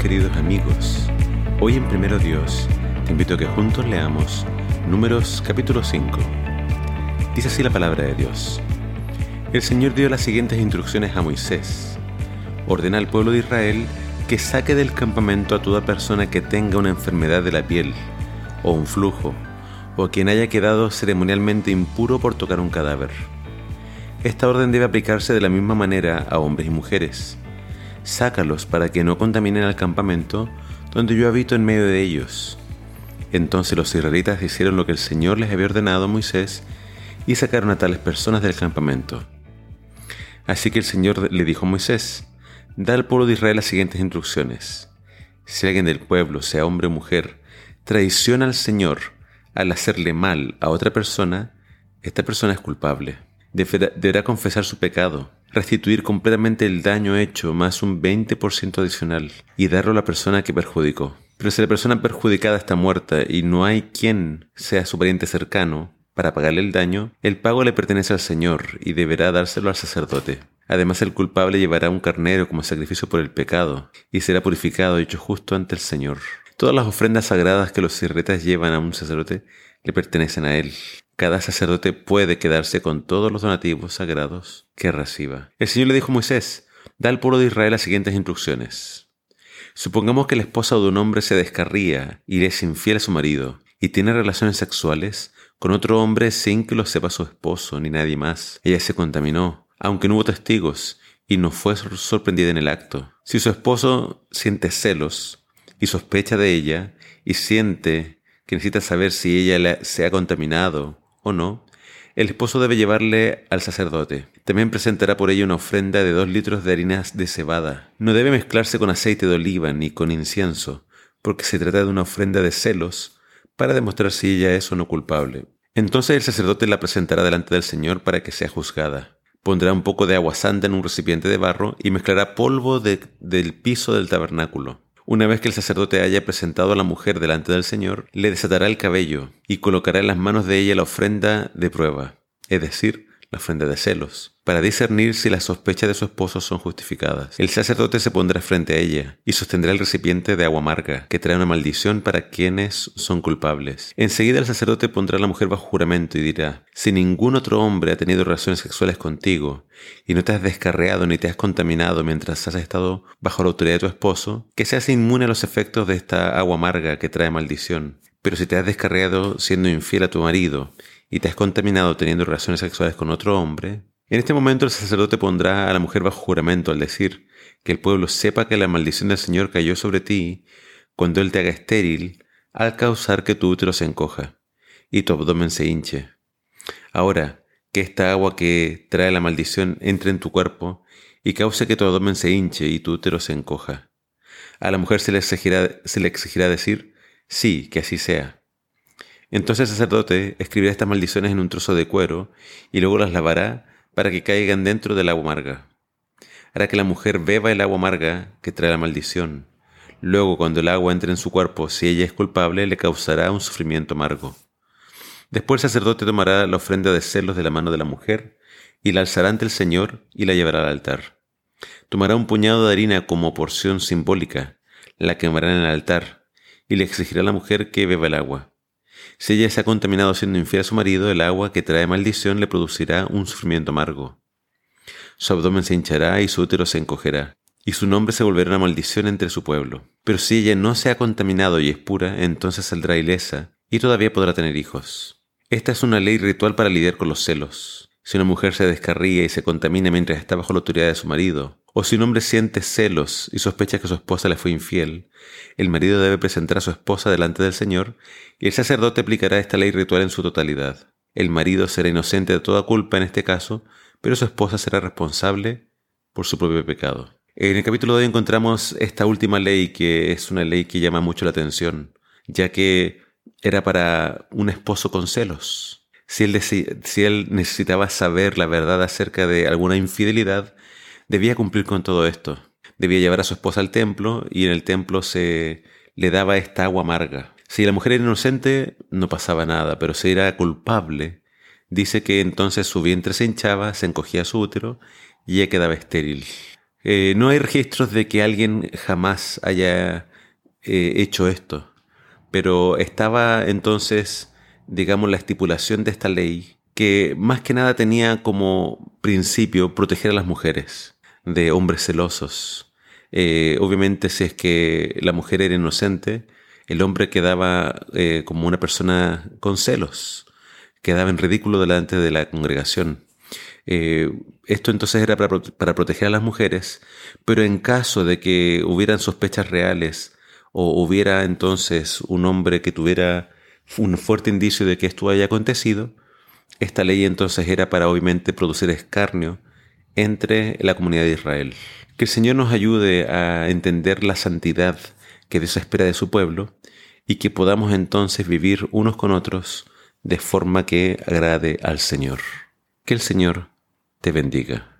queridos amigos. Hoy en Primero Dios te invito a que juntos leamos Números capítulo 5. Dice así la palabra de Dios. El Señor dio las siguientes instrucciones a Moisés. Ordena al pueblo de Israel que saque del campamento a toda persona que tenga una enfermedad de la piel, o un flujo, o quien haya quedado ceremonialmente impuro por tocar un cadáver. Esta orden debe aplicarse de la misma manera a hombres y mujeres sácalos para que no contaminen al campamento donde yo habito en medio de ellos. Entonces los israelitas hicieron lo que el Señor les había ordenado a Moisés y sacaron a tales personas del campamento. Así que el Señor le dijo a Moisés, da al pueblo de Israel las siguientes instrucciones. Si alguien del pueblo, sea hombre o mujer, traiciona al Señor al hacerle mal a otra persona, esta persona es culpable. Deberá confesar su pecado restituir completamente el daño hecho más un 20% adicional y darlo a la persona que perjudicó. Pero si la persona perjudicada está muerta y no hay quien sea su pariente cercano para pagarle el daño, el pago le pertenece al Señor y deberá dárselo al sacerdote. Además, el culpable llevará un carnero como sacrificio por el pecado y será purificado y hecho justo ante el Señor. Todas las ofrendas sagradas que los israelitas llevan a un sacerdote le pertenecen a él. Cada sacerdote puede quedarse con todos los donativos sagrados que reciba. El Señor le dijo a Moisés, da al pueblo de Israel las siguientes instrucciones. Supongamos que la esposa de un hombre se descarría y le es infiel a su marido y tiene relaciones sexuales con otro hombre sin que lo sepa su esposo ni nadie más. Ella se contaminó, aunque no hubo testigos, y no fue sorprendida en el acto. Si su esposo siente celos y sospecha de ella y siente que necesita saber si ella se ha contaminado o no, el esposo debe llevarle al sacerdote. También presentará por ello una ofrenda de dos litros de harinas de cebada. No debe mezclarse con aceite de oliva ni con incienso, porque se trata de una ofrenda de celos para demostrar si ella es o no culpable. Entonces el sacerdote la presentará delante del Señor para que sea juzgada. Pondrá un poco de agua santa en un recipiente de barro y mezclará polvo del piso del tabernáculo. Una vez que el sacerdote haya presentado a la mujer delante del Señor, le desatará el cabello y colocará en las manos de ella la ofrenda de prueba, es decir, la ofrenda de celos, para discernir si las sospechas de su esposo son justificadas. El sacerdote se pondrá frente a ella y sostendrá el recipiente de agua amarga, que trae una maldición para quienes son culpables. Enseguida el sacerdote pondrá a la mujer bajo juramento y dirá, si ningún otro hombre ha tenido relaciones sexuales contigo, y no te has descarreado ni te has contaminado mientras has estado bajo la autoridad de tu esposo, que seas inmune a los efectos de esta agua amarga que trae maldición. Pero si te has descarreado siendo infiel a tu marido, y te has contaminado teniendo relaciones sexuales con otro hombre, en este momento el sacerdote pondrá a la mujer bajo juramento al decir que el pueblo sepa que la maldición del Señor cayó sobre ti cuando Él te haga estéril al causar que tu útero se encoja y tu abdomen se hinche. Ahora, que esta agua que trae la maldición entre en tu cuerpo y cause que tu abdomen se hinche y tu útero se encoja. A la mujer se le exigirá, se le exigirá decir, sí, que así sea. Entonces el sacerdote escribirá estas maldiciones en un trozo de cuero y luego las lavará para que caigan dentro del agua amarga. Hará que la mujer beba el agua amarga que trae la maldición. Luego, cuando el agua entre en su cuerpo, si ella es culpable, le causará un sufrimiento amargo. Después el sacerdote tomará la ofrenda de celos de la mano de la mujer y la alzará ante el Señor y la llevará al altar. Tomará un puñado de harina como porción simbólica, la quemará en el altar y le exigirá a la mujer que beba el agua. Si ella se ha contaminado siendo infiel a su marido, el agua que trae maldición le producirá un sufrimiento amargo. Su abdomen se hinchará y su útero se encogerá, y su nombre se volverá una maldición entre su pueblo. Pero si ella no se ha contaminado y es pura, entonces saldrá ilesa y todavía podrá tener hijos. Esta es una ley ritual para lidiar con los celos. Si una mujer se descarría y se contamina mientras está bajo la autoridad de su marido, o si un hombre siente celos y sospecha que su esposa le fue infiel, el marido debe presentar a su esposa delante del Señor y el sacerdote aplicará esta ley ritual en su totalidad. El marido será inocente de toda culpa en este caso, pero su esposa será responsable por su propio pecado. En el capítulo de hoy encontramos esta última ley que es una ley que llama mucho la atención, ya que era para un esposo con celos. Si él, si él necesitaba saber la verdad acerca de alguna infidelidad, debía cumplir con todo esto. Debía llevar a su esposa al templo y en el templo se le daba esta agua amarga. Si la mujer era inocente, no pasaba nada, pero si era culpable, dice que entonces su vientre se hinchaba, se encogía su útero y ella quedaba estéril. Eh, no hay registros de que alguien jamás haya eh, hecho esto, pero estaba entonces, digamos, la estipulación de esta ley que más que nada tenía como principio proteger a las mujeres de hombres celosos. Eh, obviamente si es que la mujer era inocente, el hombre quedaba como una persona con celos, quedaba en ridículo delante de la congregación. Eh, esto entonces era para, para, proteger a las mujeres, pero en caso de que hubieran sospechas reales o hubiera entonces un hombre que tuviera un fuerte indicio de que esto haya acontecido, esta ley entonces era para obviamente producir escarnio entre la comunidad de Israel. Que el Señor nos ayude a entender la santidad que Dios espera de su pueblo y que podamos entonces vivir unos con otros de forma que agrade al Señor. Que el Señor te bendiga.